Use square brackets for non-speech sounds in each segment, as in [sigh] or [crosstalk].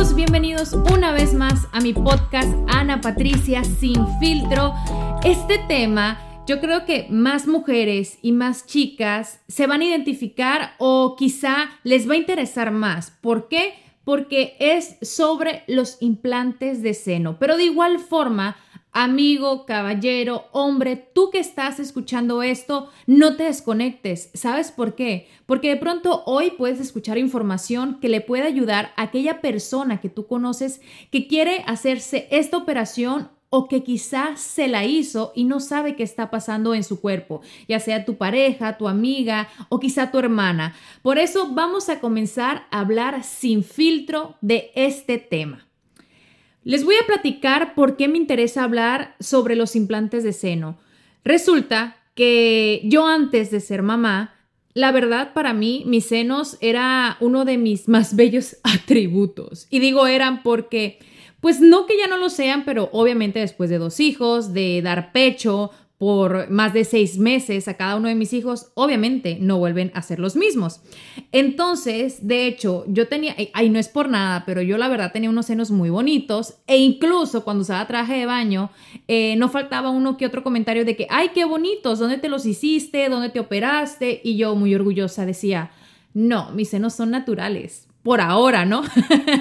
Bienvenidos una vez más a mi podcast Ana Patricia Sin Filtro. Este tema yo creo que más mujeres y más chicas se van a identificar o quizá les va a interesar más. ¿Por qué? Porque es sobre los implantes de seno. Pero de igual forma, amigo, caballero, hombre, tú que estás escuchando esto, no te desconectes. ¿Sabes por qué? Porque de pronto hoy puedes escuchar información que le puede ayudar a aquella persona que tú conoces que quiere hacerse esta operación o que quizás se la hizo y no sabe qué está pasando en su cuerpo, ya sea tu pareja, tu amiga o quizá tu hermana. Por eso vamos a comenzar a hablar sin filtro de este tema. Les voy a platicar por qué me interesa hablar sobre los implantes de seno. Resulta que yo antes de ser mamá, la verdad para mí mis senos era uno de mis más [laughs] bellos atributos. Y digo eran porque pues no que ya no lo sean, pero obviamente después de dos hijos, de dar pecho por más de seis meses a cada uno de mis hijos, obviamente no vuelven a ser los mismos. Entonces, de hecho, yo tenía, ay, no es por nada, pero yo la verdad tenía unos senos muy bonitos e incluso cuando usaba traje de baño, eh, no faltaba uno que otro comentario de que, ay, qué bonitos, ¿dónde te los hiciste? ¿Dónde te operaste? Y yo muy orgullosa decía, no, mis senos son naturales por ahora, ¿no?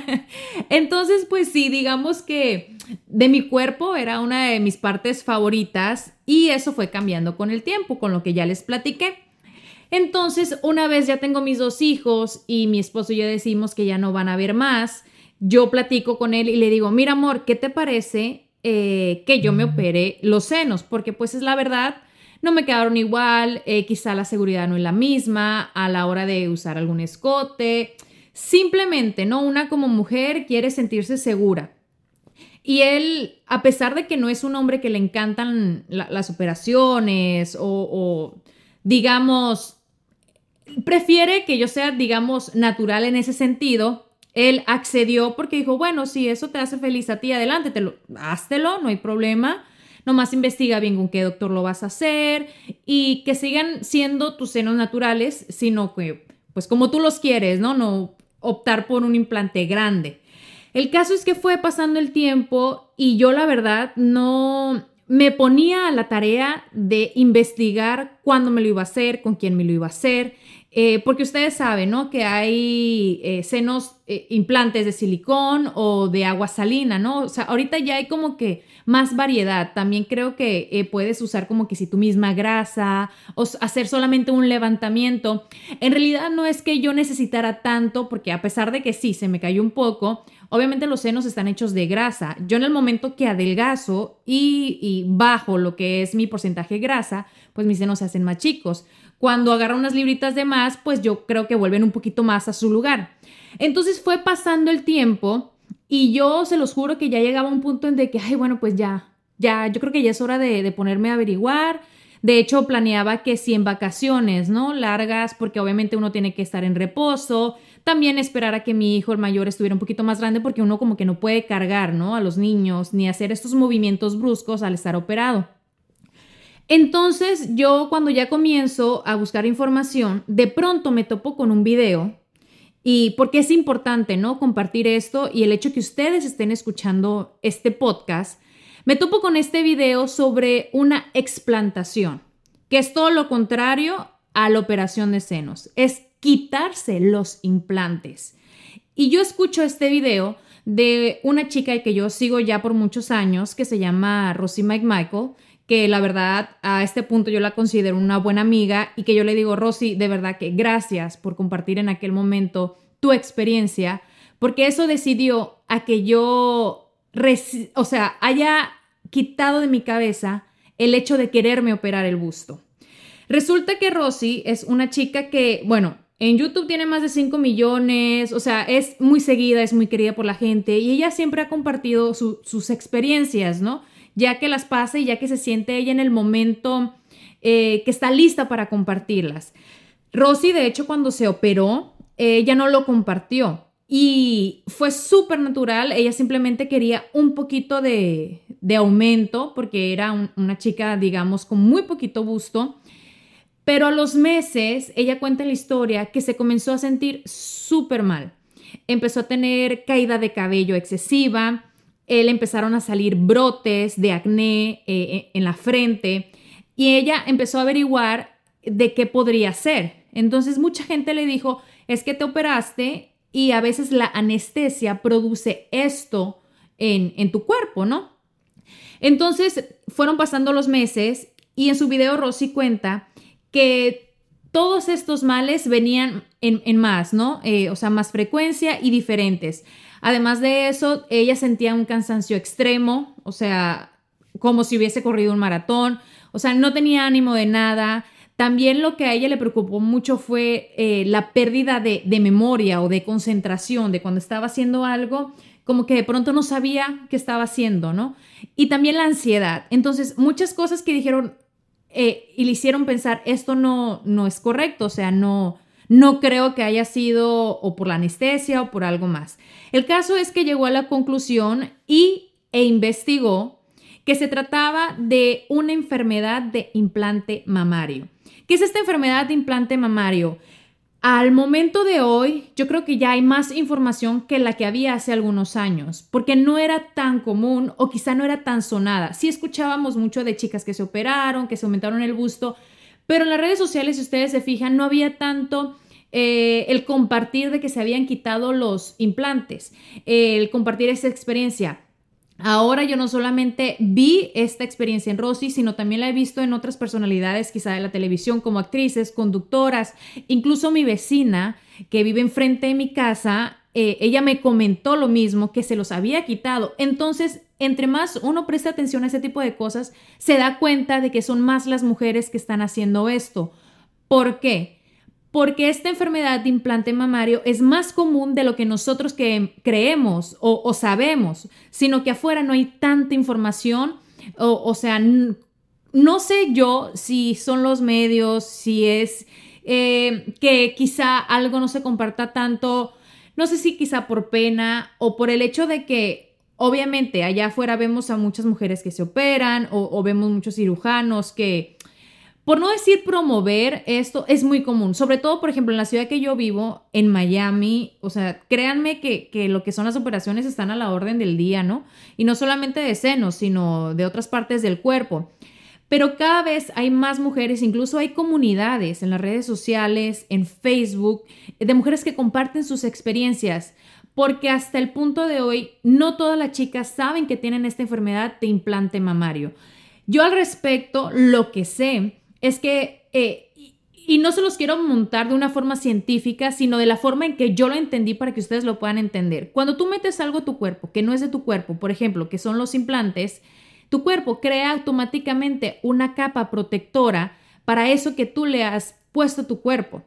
[laughs] Entonces, pues sí, digamos que de mi cuerpo era una de mis partes favoritas y eso fue cambiando con el tiempo, con lo que ya les platiqué. Entonces, una vez ya tengo mis dos hijos y mi esposo y yo decimos que ya no van a ver más, yo platico con él y le digo, mira amor, ¿qué te parece eh, que yo me opere los senos? Porque pues es la verdad, no me quedaron igual, eh, quizá la seguridad no es la misma a la hora de usar algún escote Simplemente, ¿no? Una como mujer quiere sentirse segura. Y él, a pesar de que no es un hombre que le encantan las operaciones o, o, digamos, prefiere que yo sea, digamos, natural en ese sentido, él accedió porque dijo, bueno, si eso te hace feliz a ti, adelante, te lo, no hay problema. Nomás investiga bien con qué doctor lo vas a hacer y que sigan siendo tus senos naturales, sino que, pues como tú los quieres, ¿no? No optar por un implante grande. El caso es que fue pasando el tiempo y yo la verdad no me ponía a la tarea de investigar cuándo me lo iba a hacer, con quién me lo iba a hacer, eh, porque ustedes saben, ¿no? Que hay eh, senos, eh, implantes de silicón o de agua salina, ¿no? O sea, ahorita ya hay como que más variedad. También creo que puedes usar como que si tu misma grasa o hacer solamente un levantamiento. En realidad no es que yo necesitara tanto, porque a pesar de que sí, se me cayó un poco, obviamente los senos están hechos de grasa. Yo en el momento que adelgazo y, y bajo lo que es mi porcentaje de grasa, pues mis senos se hacen más chicos. Cuando agarra unas libritas de más, pues yo creo que vuelven un poquito más a su lugar. Entonces fue pasando el tiempo y yo se los juro que ya llegaba a un punto en de que, ay, bueno, pues ya, ya, yo creo que ya es hora de, de ponerme a averiguar. De hecho, planeaba que si en vacaciones, ¿no? Largas, porque obviamente uno tiene que estar en reposo. También esperar a que mi hijo, el mayor, estuviera un poquito más grande, porque uno como que no puede cargar, ¿no? A los niños, ni hacer estos movimientos bruscos al estar operado. Entonces yo cuando ya comienzo a buscar información, de pronto me topo con un video y porque es importante, ¿no? Compartir esto y el hecho que ustedes estén escuchando este podcast, me topo con este video sobre una explantación, que es todo lo contrario a la operación de senos, es quitarse los implantes. Y yo escucho este video de una chica que yo sigo ya por muchos años, que se llama Rosie Mike Michael, que la verdad a este punto yo la considero una buena amiga y que yo le digo, Rosy, de verdad que gracias por compartir en aquel momento tu experiencia, porque eso decidió a que yo, o sea, haya quitado de mi cabeza el hecho de quererme operar el busto. Resulta que Rosy es una chica que, bueno, en YouTube tiene más de 5 millones, o sea, es muy seguida, es muy querida por la gente y ella siempre ha compartido sus experiencias, ¿no? Ya que las pasa y ya que se siente ella en el momento eh, que está lista para compartirlas. Rosy, de hecho, cuando se operó, ella no lo compartió y fue súper natural. Ella simplemente quería un poquito de, aumento porque era una chica, digamos, con muy poquito busto. Pero a los meses, ella cuenta la historia que se comenzó a sentir súper mal. Empezó a tener caída de cabello excesiva, le empezaron a salir brotes de acné eh, eh, en la frente y ella empezó a averiguar de qué podría ser. Entonces mucha gente le dijo, es que te operaste y a veces la anestesia produce esto en, en tu cuerpo, ¿no? Entonces fueron pasando los meses y en su video Rosy cuenta que todos estos males venían en, más, ¿no? Eh, o sea, más frecuencia y diferentes. Además de eso, ella sentía un cansancio extremo, o sea, como si hubiese corrido un maratón, o sea, no tenía ánimo de nada, también lo que a ella le preocupó mucho fue eh, la pérdida de, memoria o de concentración, de cuando estaba haciendo algo, como que de pronto no sabía qué estaba haciendo, ¿no? Y también la ansiedad. Entonces, muchas cosas que dijeron eh, y le hicieron pensar, esto no, no es correcto, o sea, no, no creo que haya sido o por la anestesia o por algo más. El caso es que llegó a la conclusión y, e investigó que se trataba de una enfermedad de implante mamario. ¿Qué es esta enfermedad de implante mamario? Al momento de hoy, yo creo que ya hay más información que la que había hace algunos años, porque no era tan común o quizá no era tan sonada. Sí escuchábamos mucho de chicas que se operaron, que se aumentaron el busto, pero en las redes sociales, si ustedes se fijan, no había tanto eh, el compartir de que se habían quitado los implantes, el compartir esa experiencia. Ahora yo no solamente vi esta experiencia en Rosy, sino también la he visto en otras personalidades, quizá de la televisión, como actrices, conductoras, incluso mi vecina que vive enfrente de mi casa, eh, ella me comentó lo mismo, que se los había quitado. Entonces, entre más uno presta atención a ese tipo de cosas, se da cuenta de que son más las mujeres que están haciendo esto. ¿Por qué? porque esta enfermedad de implante mamario es más común de lo que nosotros que creemos o, sabemos, sino que afuera no hay tanta información, o, sea, no sé yo si son los medios, si es eh, que quizá algo no se comparta tanto, no sé si quizá por pena o por el hecho de que obviamente allá afuera vemos a muchas mujeres que se operan o vemos muchos cirujanos que por no decir promover esto, es muy común, sobre todo, por ejemplo, en la ciudad que yo vivo, en Miami, o sea, créanme que, lo que son las operaciones están a la orden del día, ¿no? Y no solamente de senos, sino de otras partes del cuerpo. Pero cada vez hay más mujeres, incluso hay comunidades en las redes sociales, en Facebook, de mujeres que comparten sus experiencias, porque hasta el punto de hoy no todas las chicas saben que tienen esta enfermedad de implante mamario. Yo al respecto, lo que sé es que, eh, y, no se los quiero montar de una forma científica, sino de la forma en que yo lo entendí para que ustedes lo puedan entender. Cuando tú metes algo a tu cuerpo que no es de tu cuerpo, por ejemplo, que son los implantes, tu cuerpo crea automáticamente una capa protectora para eso que tú le has puesto a tu cuerpo.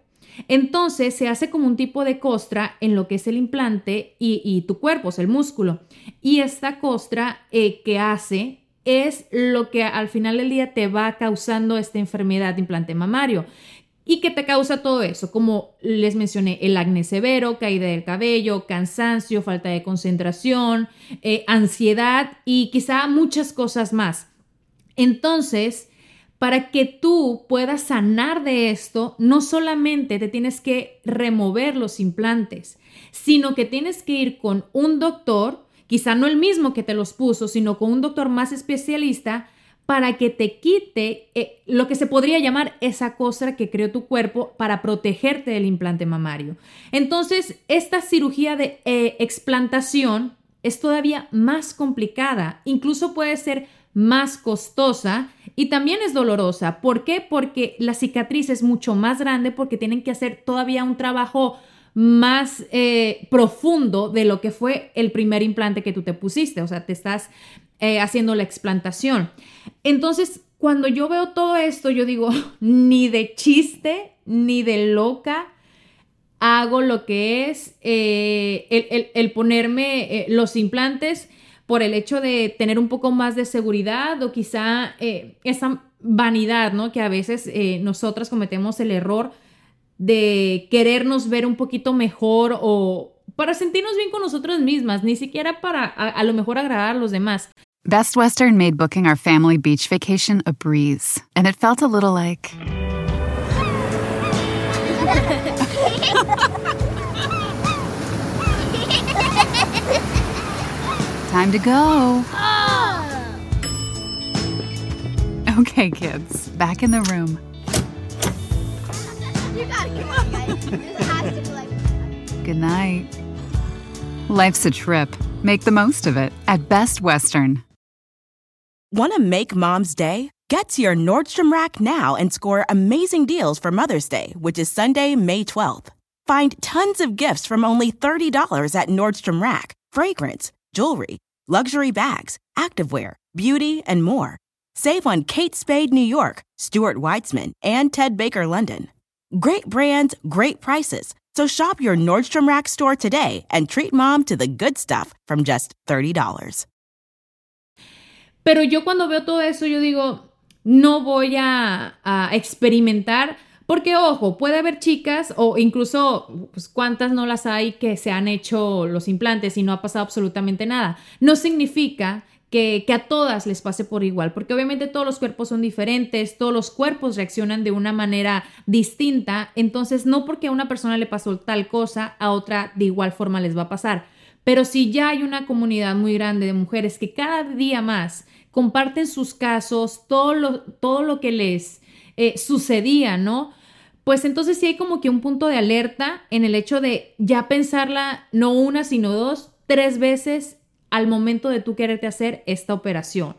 Entonces se hace como un tipo de costra en lo que es el implante y, tu cuerpo, es el músculo. Y esta costra eh, que hace es lo que al final del día te va causando esta enfermedad de implante mamario. ¿Y qué te causa todo eso? Como les mencioné, el acné severo, caída del cabello, cansancio, falta de concentración, eh, ansiedad y quizá muchas cosas más. Entonces, para que tú puedas sanar de esto, no solamente te tienes que remover los implantes, sino que tienes que ir con un doctor quizá no el mismo que te los puso, sino con un doctor más especialista para que te quite eh, lo que se podría llamar esa cosa que creó tu cuerpo para protegerte del implante mamario. Entonces, esta cirugía de eh, explantación es todavía más complicada, incluso puede ser más costosa y también es dolorosa. ¿Por qué? Porque la cicatriz es mucho más grande porque tienen que hacer todavía un trabajo más eh, profundo de lo que fue el primer implante que tú te pusiste, o sea, te estás eh, haciendo la explantación. Entonces, cuando yo veo todo esto, yo digo, [laughs] ni de chiste, ni de loca, hago lo que es eh, el, ponerme los implantes por el hecho de tener un poco más de seguridad o quizá esa vanidad, ¿no? Que a veces nosotras cometemos el error de querernos ver un poquito mejor o para sentirnos bien con nosotros mismas, ni siquiera para a, a lo mejor agradar a los demás. Best Western made booking our family beach vacation a breeze, and it felt a little like. [laughs] Time to go. Oh. Okay, kids, back in the room. You gotta come on, guys. This has to be like. Good night. Life's a trip. Make the most of it at Best Western. Want to make mom's day? Get to your Nordstrom Rack now and score amazing deals for Mother's Day, which is Sunday, May 12th. Find tons of gifts from only $30 at Nordstrom Rack fragrance, jewelry, luxury bags, activewear, beauty, and more. Save on Kate Spade New York, Stuart Weitzman, and Ted Baker London. Great brands, great prices. So shop your Nordstrom Rack store today and treat mom to the good stuff from just $30. Pero yo cuando veo todo eso, yo digo, no voy a, a experimentar. Porque, ojo, puede haber chicas o incluso, pues, cuántas no las hay que se han hecho los implantes y no ha pasado absolutamente nada. No significa que, a todas les pase por igual, porque obviamente todos los cuerpos son diferentes, todos los cuerpos reaccionan de una manera distinta, entonces no porque a una persona le pasó tal cosa, a otra de igual forma les va a pasar. Pero si ya hay una comunidad muy grande de mujeres que cada día más comparten sus casos, todo lo, todo lo que les eh, sucedía, ¿no? Pues entonces sí hay como que un punto de alerta en el hecho de ya pensarla no una, sino dos, tres veces al momento de tú quererte hacer esta operación.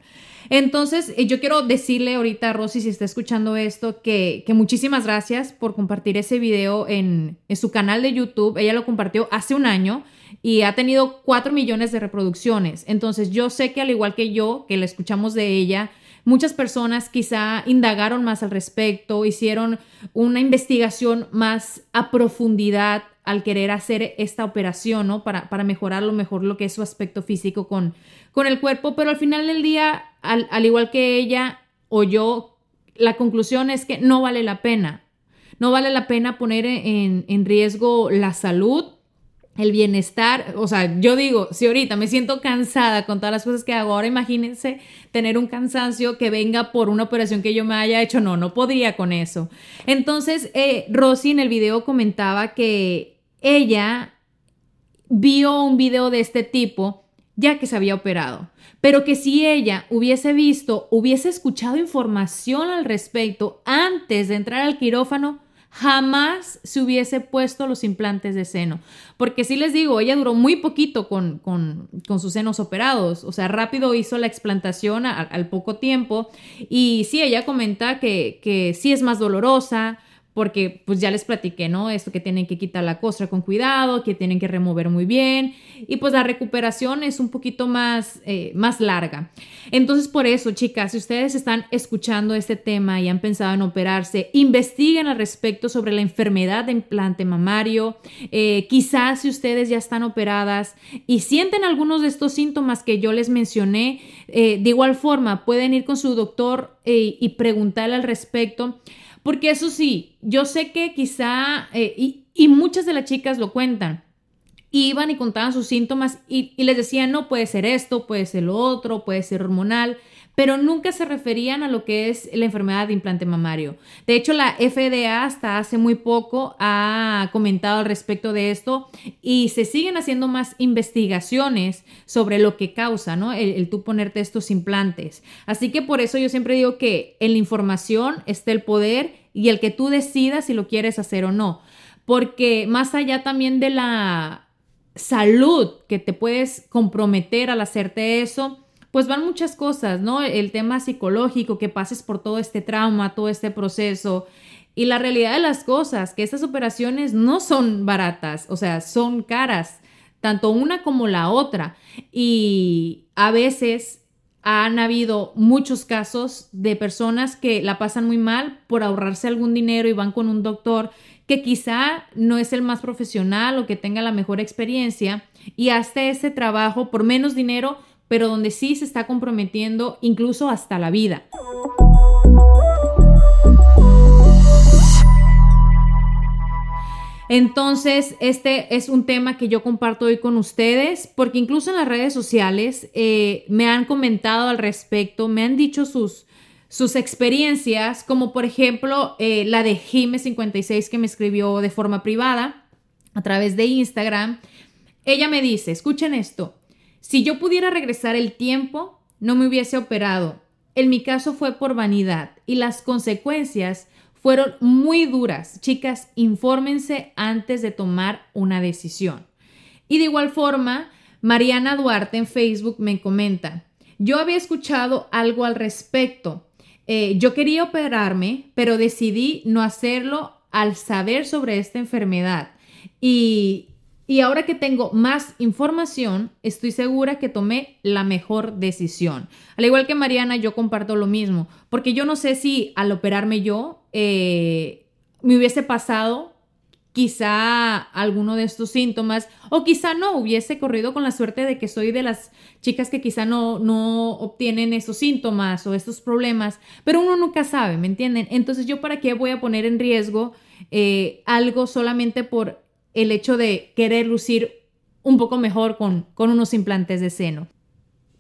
Entonces, eh, yo quiero decirle ahorita a Rosy, si está escuchando esto, que, muchísimas gracias por compartir ese video en, en, su canal de YouTube. Ella lo compartió hace un año y ha tenido 4 millones de reproducciones. Entonces, yo sé que al igual que yo, que la escuchamos de ella, muchas personas quizá indagaron más al respecto, hicieron una investigación más a profundidad al querer hacer esta operación, ¿no? Para, para mejorar lo mejor lo que es su aspecto físico con, con el cuerpo, pero al final del día, al, igual que ella o yo, la conclusión es que no vale la pena. No vale la pena poner en, en riesgo la salud el bienestar, o sea, yo digo, si ahorita me siento cansada con todas las cosas que hago, ahora imagínense tener un cansancio que venga por una operación que yo me haya hecho, no, no podría con eso. Entonces, eh, Rosy en el video comentaba que ella vio un video de este tipo ya que se había operado, pero que si ella hubiese visto, hubiese escuchado información al respecto antes de entrar al quirófano, jamás se hubiese puesto los implantes de seno. Porque sí les digo, ella duró muy poquito con, sus senos operados, o sea, rápido hizo la explantación al poco tiempo y sí, ella comenta que, que sí es más dolorosa, porque pues ya les platiqué, ¿no? Esto que tienen que quitar la costra con cuidado, que tienen que remover muy bien y pues la recuperación es un poquito más, eh, más larga. Entonces por eso, chicas, si ustedes están escuchando este tema y han pensado en operarse, investiguen al respecto sobre la enfermedad de implante mamario. Eh, quizás si ustedes ya están operadas y sienten algunos de estos síntomas que yo les mencioné, eh, de igual forma pueden ir con su doctor y preguntarle al respecto. Porque eso sí, yo sé que quizá, eh, y, muchas de las chicas lo cuentan, iban y contaban sus síntomas y, les decían, no, puede ser esto, puede ser lo otro, puede ser hormonal, pero nunca se referían a lo que es la enfermedad de implante mamario. De hecho, la FDA hasta hace muy poco ha comentado al respecto de esto y se siguen haciendo más investigaciones sobre lo que causa, ¿no? El, el tú ponerte estos implantes. Así que por eso yo siempre digo que en la información está el poder y el que tú decidas si lo quieres hacer o no. Porque más allá también de la salud que te puedes comprometer al hacerte eso, pues van muchas cosas, ¿no? El tema psicológico, que pases por todo este trauma, todo este proceso. Y la realidad de las cosas, que estas operaciones no son baratas, o sea, son caras, tanto una como la otra. Y a veces han habido muchos casos de personas que la pasan muy mal por ahorrarse algún dinero y van con un doctor que quizá no es el más profesional o que tenga la mejor experiencia y hasta ese trabajo por menos dinero pero donde sí se está comprometiendo incluso hasta la vida. Entonces, este es un tema que yo comparto hoy con ustedes, porque incluso en las redes sociales eh, me han comentado al respecto, me han dicho sus, sus experiencias, como por ejemplo eh, la de Jime56 que me escribió de forma privada a través de Instagram. Ella me dice, escuchen esto, si yo pudiera regresar el tiempo, no me hubiese operado. En mi caso fue por vanidad y las consecuencias fueron muy duras. Chicas, infórmense antes de tomar una decisión. Y de igual forma, Mariana Duarte en Facebook me comenta, yo había escuchado algo al respecto. Eh, yo quería operarme, pero decidí no hacerlo al saber sobre esta enfermedad. Y y ahora que tengo más información, estoy segura que tomé la mejor decisión. Al igual que Mariana, yo comparto lo mismo, porque yo no sé si al operarme yo eh, me hubiese pasado quizá alguno de estos síntomas o quizá no hubiese corrido con la suerte de que soy de las chicas que quizá no, no obtienen esos síntomas o estos problemas, pero uno nunca sabe, ¿me entienden? Entonces yo para qué voy a poner en riesgo eh, algo solamente por el hecho de querer lucir un poco mejor con, con unos implantes de seno.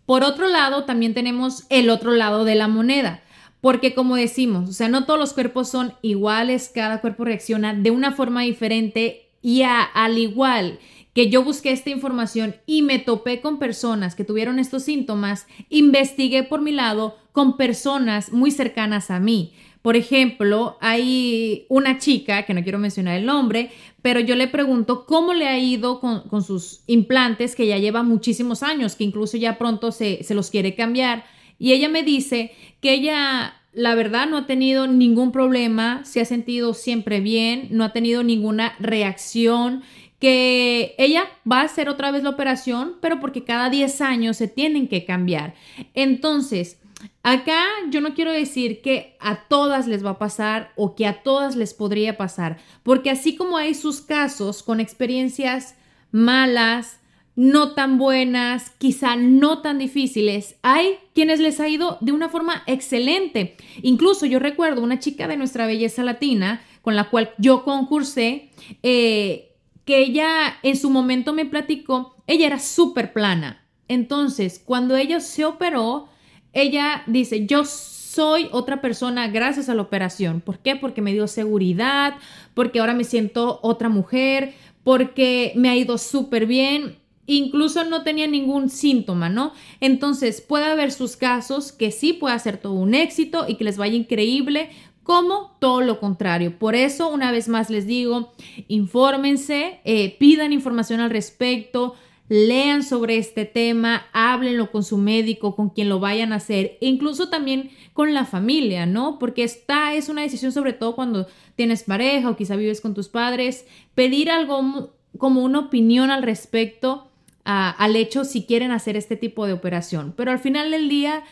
Por otro lado, también tenemos el otro lado de la moneda, porque como decimos, o sea, no todos los cuerpos son iguales, cada cuerpo reacciona de una forma diferente y al igual que yo busqué esta información y me topé con personas que tuvieron estos síntomas, investigué por mi lado con personas muy cercanas a mí. Por ejemplo, hay una chica, que no quiero mencionar el nombre, pero yo le pregunto cómo le ha ido con, sus implantes, que ya lleva muchísimos años, que incluso ya pronto se, se los quiere cambiar. Y ella me dice que ella la verdad no ha tenido ningún problema, se ha sentido siempre bien, no ha tenido ninguna reacción, que ella va a hacer otra vez la operación, pero porque cada 10 años se tienen que cambiar. Entonces, Acá yo no quiero decir que a todas les va a pasar o que a todas les podría pasar, porque así como hay sus casos con experiencias malas, no tan buenas, quizá no tan difíciles, hay quienes les ha ido de una forma excelente. Incluso yo recuerdo una chica de nuestra belleza latina con la cual yo concursé, eh, que ella en su momento me platicó, ella era súper plana. Entonces, cuando ella se operó, ella dice, yo soy otra persona gracias a la operación. ¿Por qué? Porque me dio seguridad, porque ahora me siento otra mujer, porque me ha ido súper bien. Incluso no tenía ningún síntoma, ¿no? Entonces puede haber sus casos que sí puede ser todo un éxito y que les vaya increíble, como todo lo contrario. Por eso, una vez más les digo, infórmense, eh, pidan información al respecto, lean sobre este tema, háblenlo con su médico, con quien lo vayan a hacer, incluso también con la familia, ¿no? Porque esta es una decisión sobre todo cuando tienes pareja o quizá vives con tus padres, pedir algo como una opinión al respecto al hecho si quieren hacer este tipo de operación. Pero al final del día,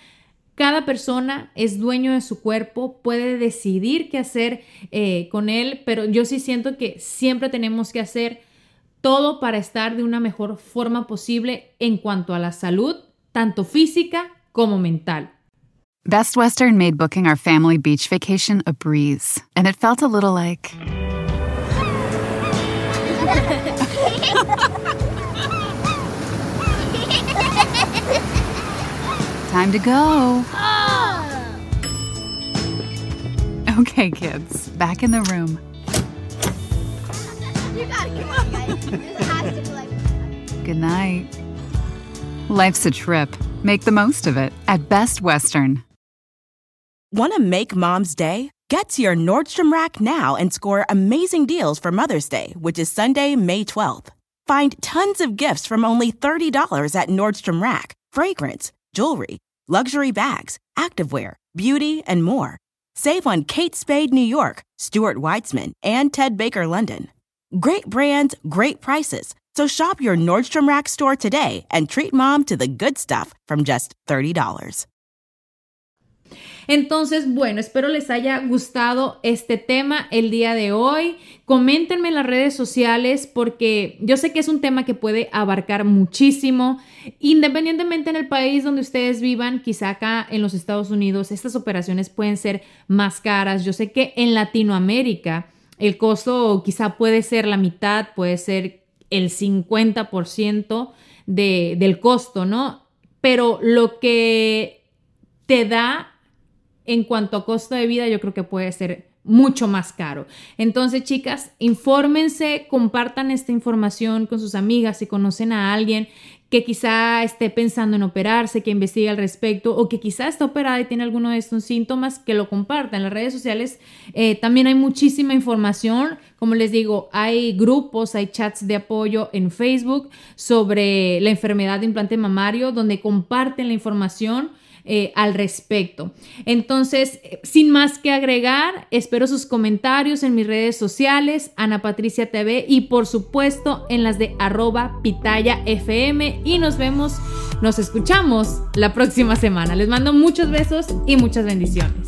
cada persona es dueño de su cuerpo, puede decidir qué hacer eh, con él, pero yo sí siento que siempre tenemos que hacer todo para estar de una mejor forma posible en cuanto a la salud, tanto física como mental. Best Western made booking our family beach vacation a breeze, and it felt a little like. Time to go. Okay, kids, back in the room. Good night. Life's a trip. Make the most of it at Best Western. Want to make mom's day? Get to your Nordstrom Rack now and score amazing deals for Mother's Day, which is Sunday, May 12th. Find tons of gifts from only $30 at Nordstrom Rack fragrance, jewelry, luxury bags, activewear, beauty, and more. Save on Kate Spade New York, Stuart Weitzman, and Ted Baker London. Great brands, great prices. So shop your Nordstrom Rack store today and treat mom to the good stuff from just $30. Entonces, bueno, espero les haya gustado este tema el día de hoy. Coméntenme en las redes sociales porque yo sé que es un tema que puede abarcar muchísimo. Independientemente en el país donde ustedes vivan, quizá acá en los Estados Unidos, estas operaciones pueden ser más caras. Yo sé que en Latinoamérica el costo quizá puede ser la mitad, puede ser el 50% de, del costo, ¿no? Pero lo que te da en cuanto a costo de vida, yo creo que puede ser mucho más caro. Entonces, chicas, infórmense, compartan esta información con sus amigas si conocen a alguien que quizá esté pensando en operarse, que investigue al respecto o que quizá está operada y tiene alguno de estos síntomas, que lo compartan. En las redes sociales eh, también hay muchísima información. Como les digo, hay grupos, hay chats de apoyo en Facebook sobre la enfermedad de implante mamario donde comparten la información eh, al respecto. Entonces, eh, sin más que agregar, espero sus comentarios en mis redes sociales, Ana Patricia TV y por supuesto en las de arroba pitaya FM y nos vemos, nos escuchamos la próxima semana. Les mando muchos besos y muchas bendiciones.